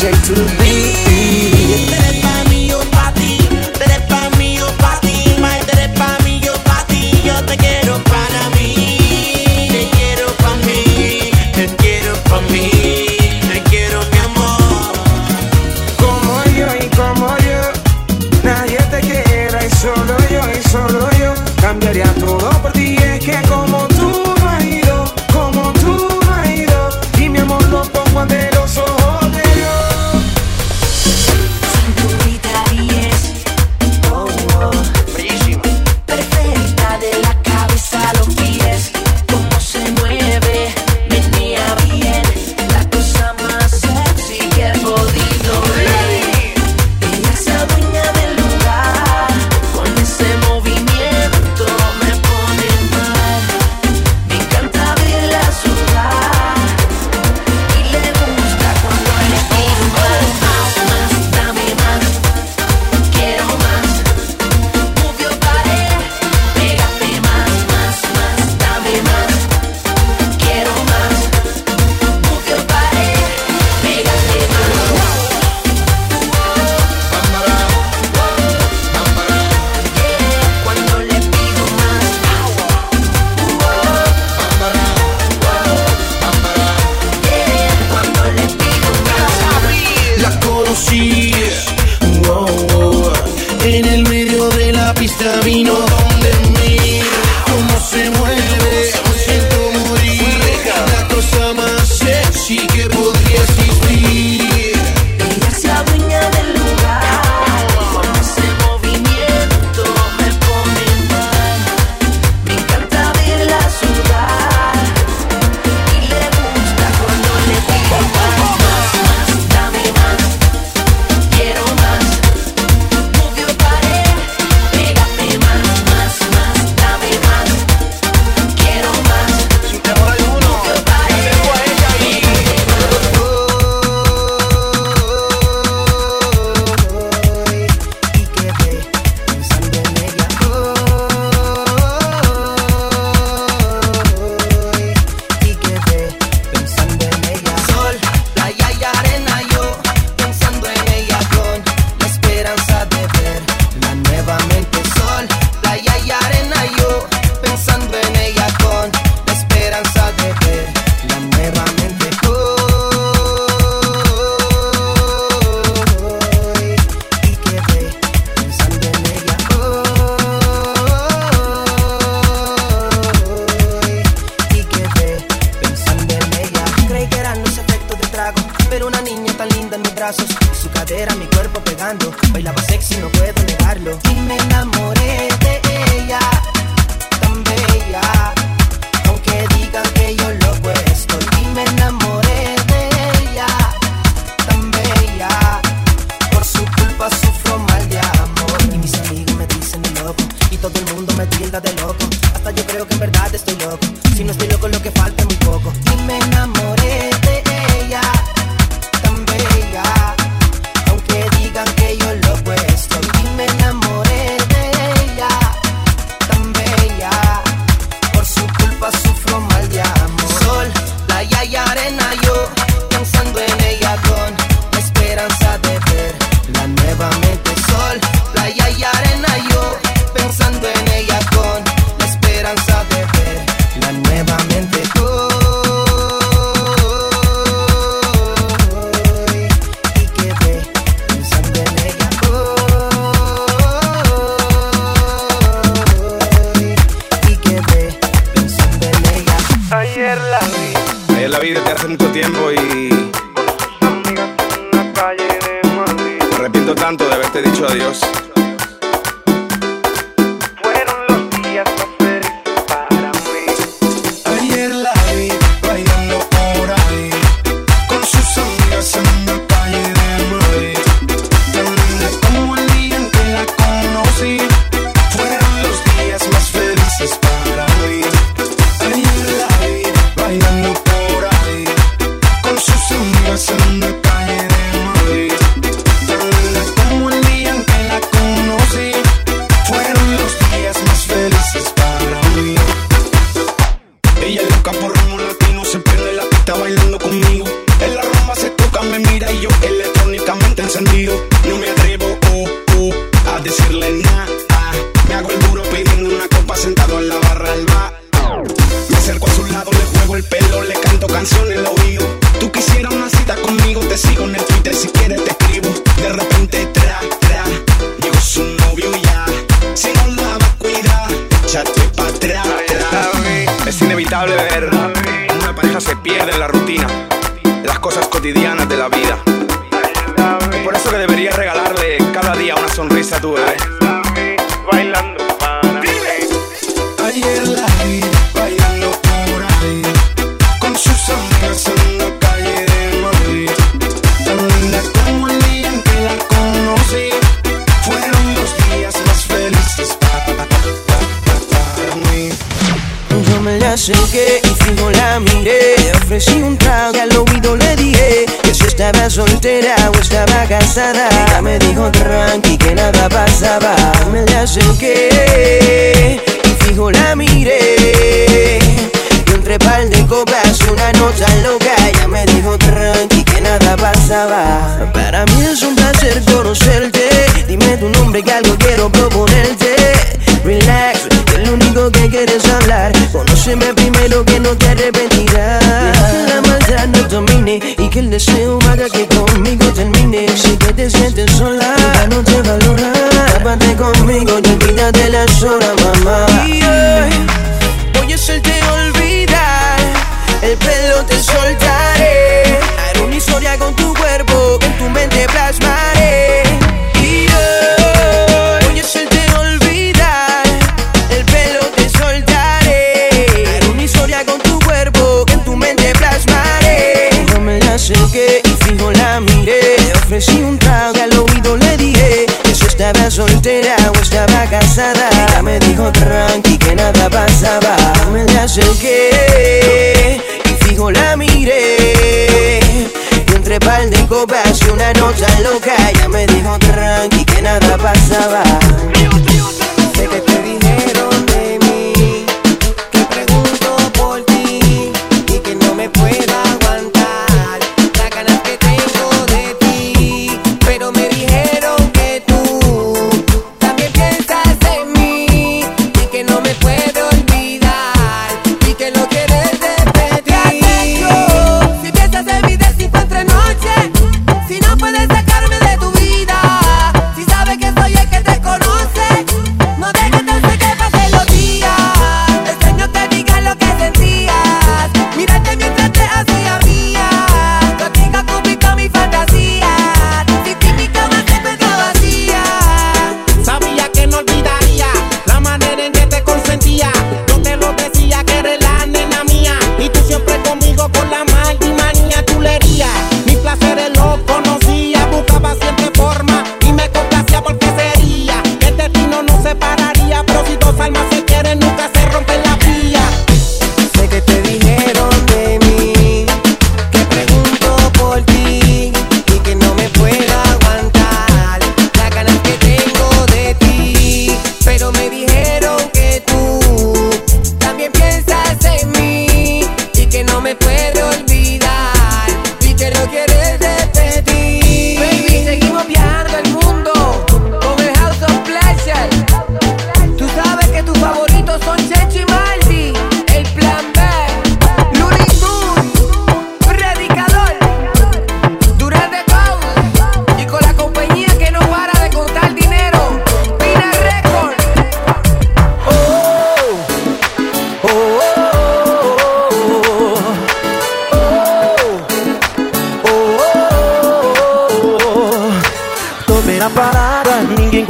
subject to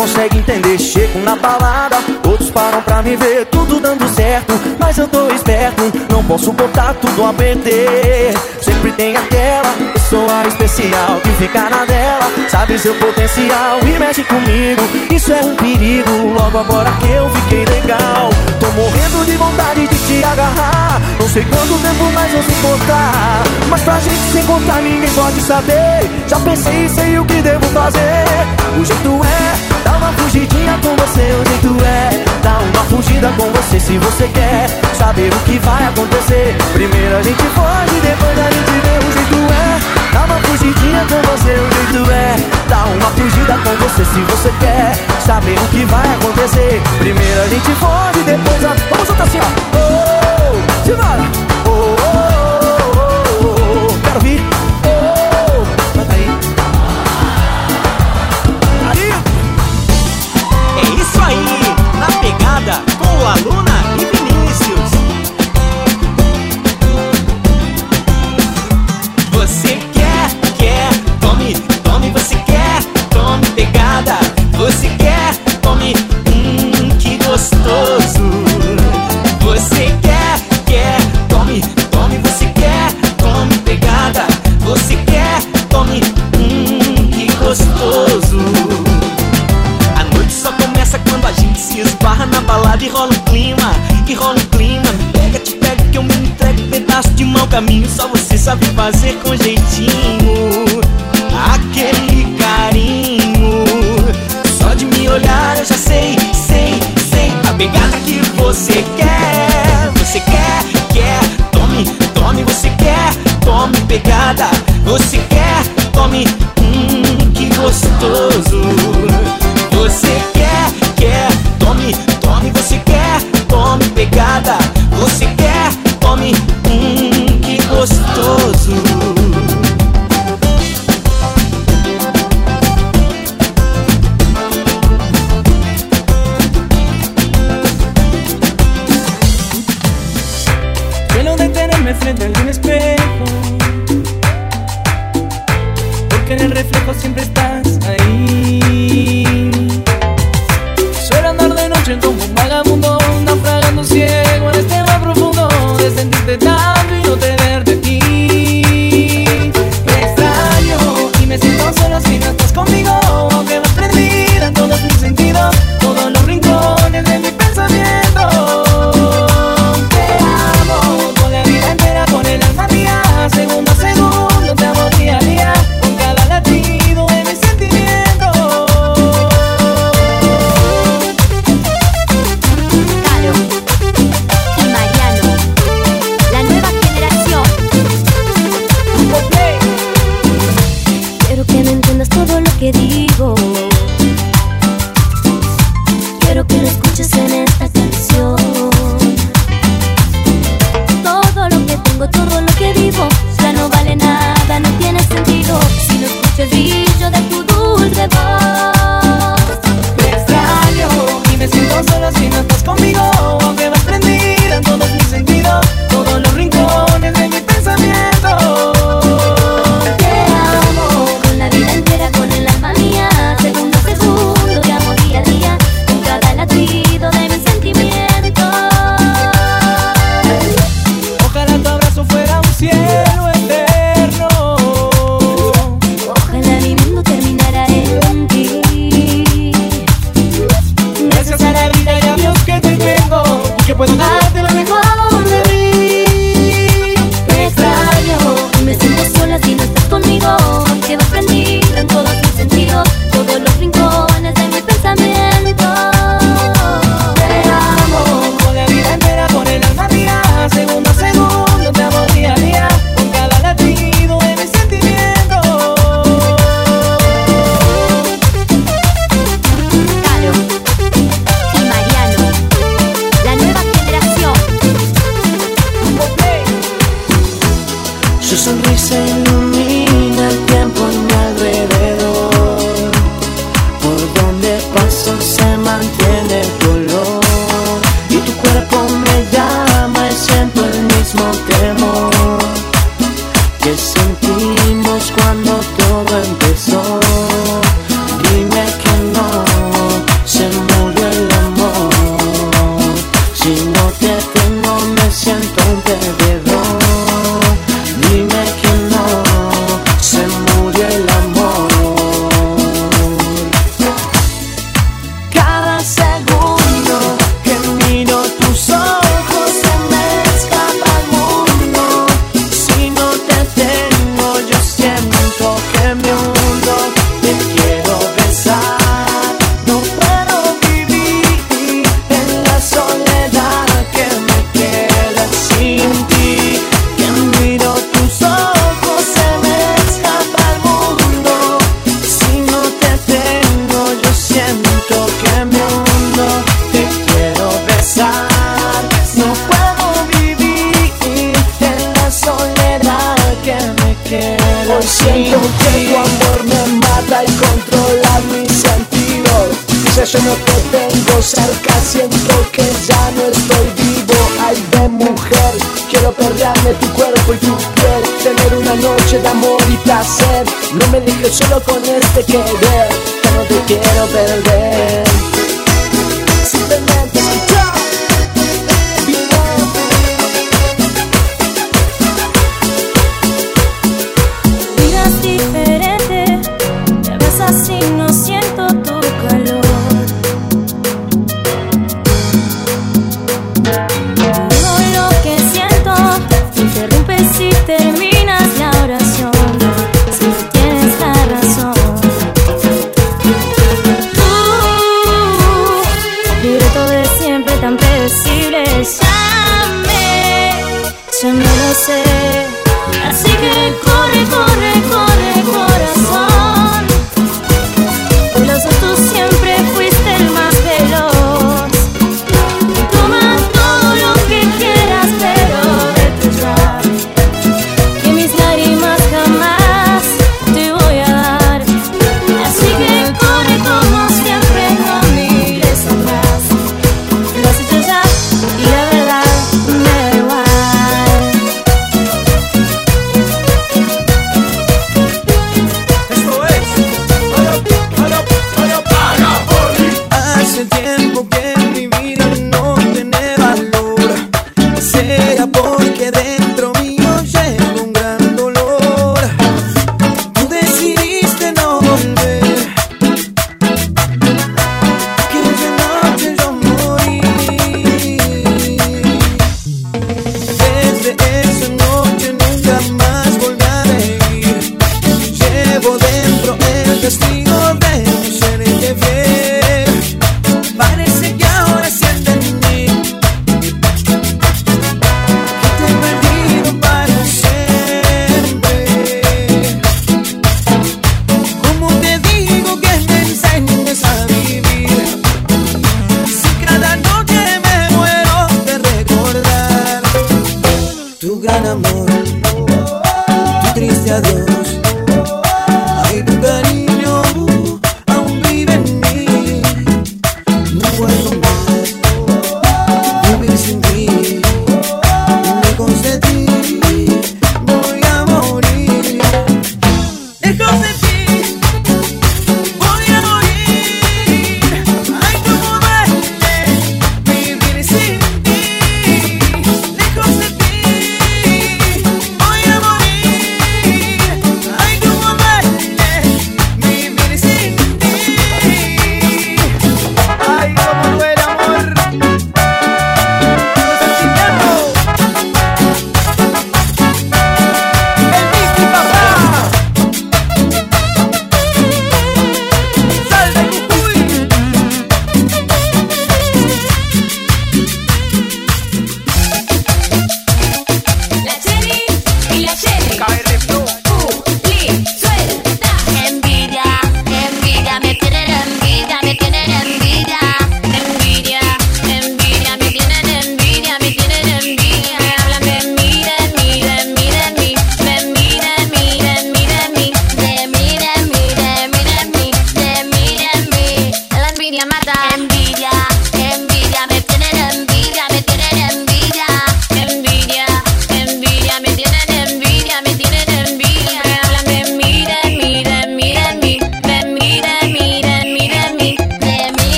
consegue entender. Chego na balada, todos param pra me ver, tudo dando certo. Mas eu tô esperto, não posso botar tudo a perder. Sempre tem aquela pessoa especial que fica na dela, sabe seu potencial e mexe comigo. Isso é um perigo, logo agora que eu fiquei legal. Tô morrendo de vontade de te agarrar. Não sei quanto tempo mais vou se importar. Mas pra gente se encontrar, ninguém pode saber. Já pensei e sei o que devo fazer. O jeito é uma fugidinha com você, o jeito é Dá uma fugida com você se você quer Saber o que vai acontecer Primeiro a gente foge, depois a gente vê o jeito é Dá uma fugidinha com você, o jeito é Dá uma fugida com você se você quer Saber o que vai acontecer Primeiro a gente foge, depois a... Vamos soltar assim, ó! Oh, simbora! aluna. fazer com jeitinho aquele carinho. Só de me olhar eu já sei, sei, sei a pegada que você quer. Você quer, quer, tome, tome, você quer, tome pegada. Você quer, tome, hum, que gostoso. Você quer, quer, tome, tome, você quer, tome pegada.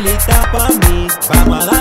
ele tá pra mim. Vai malar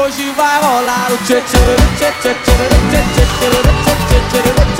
hoje vai rolar o tchê tchê tchê tchê tchê tchê tchê tchê tchê tchê tchê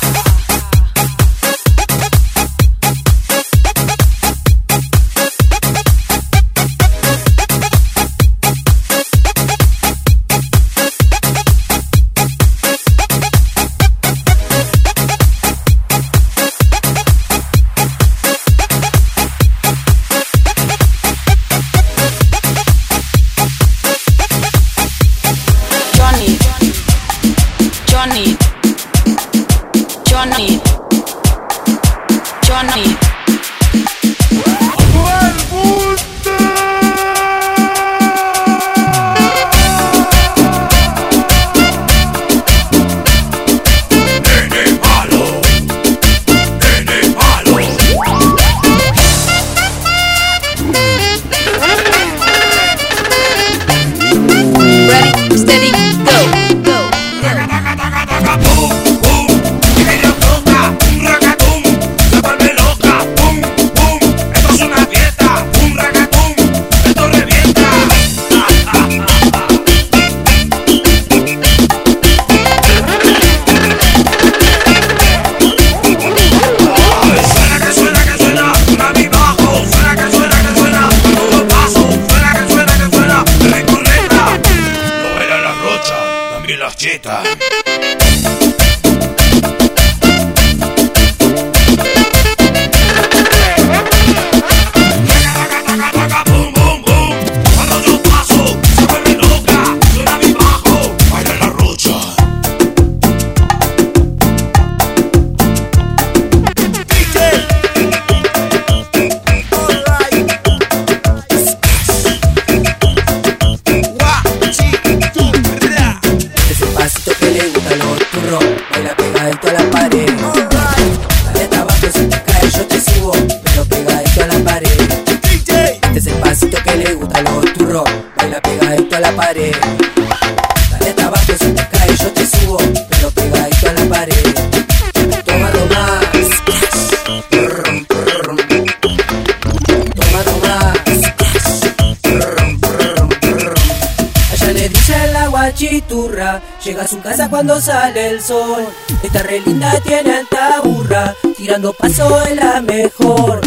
cuando sale el sol. Esta re linda tiene alta burra, tirando paso es la mejor.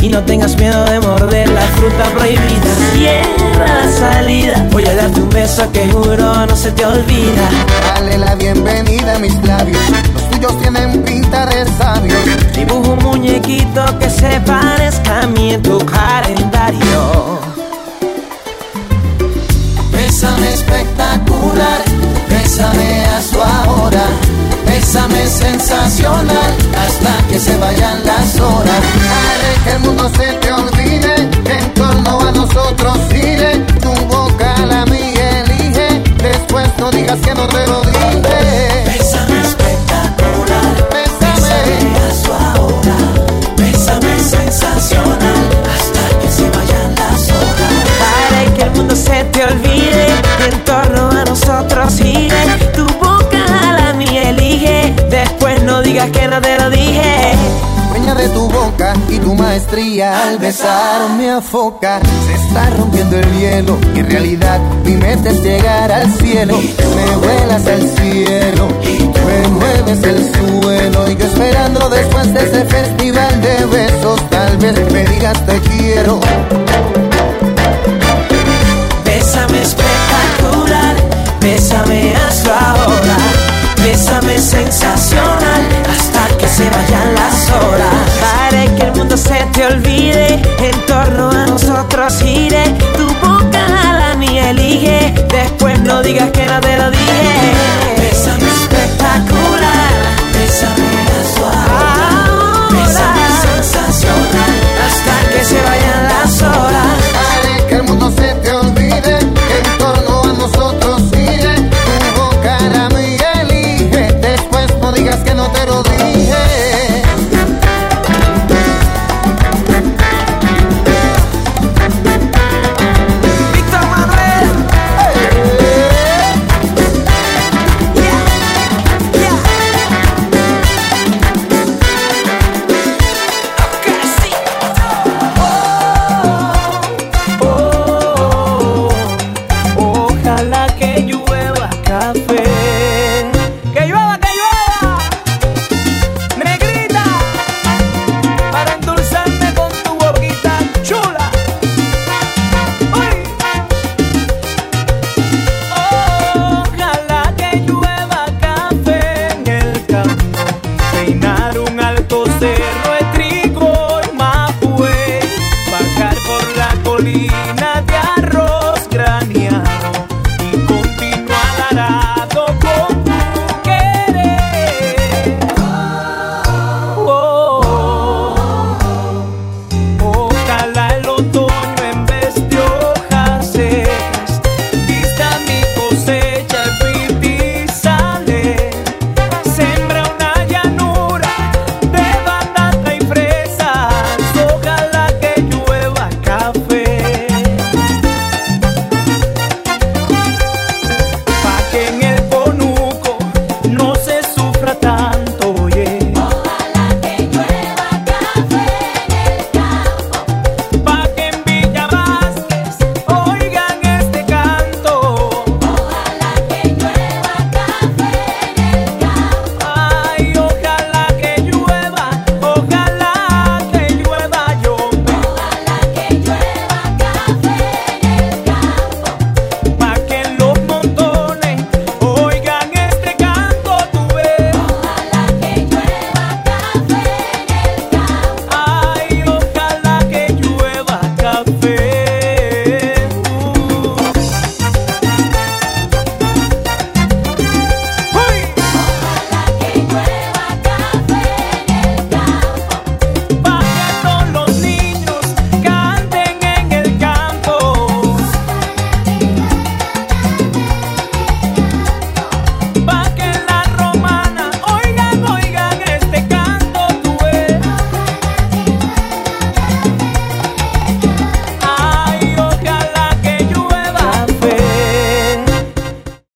y no tengas miedo de morder la fruta prohibida. Cierra la salida, voy a darte un beso que juro no se te olvida. Dale la bienvenida a mis labios, los tuyos tienen pinta de sabio. Dibujo un muñequito que se parezca a mí en tu calendario. Bésame espectacular, bésame a su ahora Bésame sensacional hasta que se vayan las horas. Haré que el mundo se te olvide, en torno a nosotros sigue. Tu boca la mía elige, después no digas que no te lo dije. Bésame espectacular, bésame, bésame a su ahora. Bésame sensacional hasta que se vayan las horas. Haré que el mundo se te olvide, en torno a nosotros sigue. Tu boca digas que no te lo dije. Dueña de tu boca y tu maestría al besar me afoca. Se está rompiendo el hielo. En realidad mi meta es llegar al cielo. Me vuelas al cielo, me mueves el suelo. Y yo esperando después de ese festival de besos, tal vez me digas te quiero. Bésame sensacional hasta que se vayan las horas. Haré que el mundo se te olvide, en torno a nosotros gire, tu boca a la mía elige, después no digas que no te lo dije.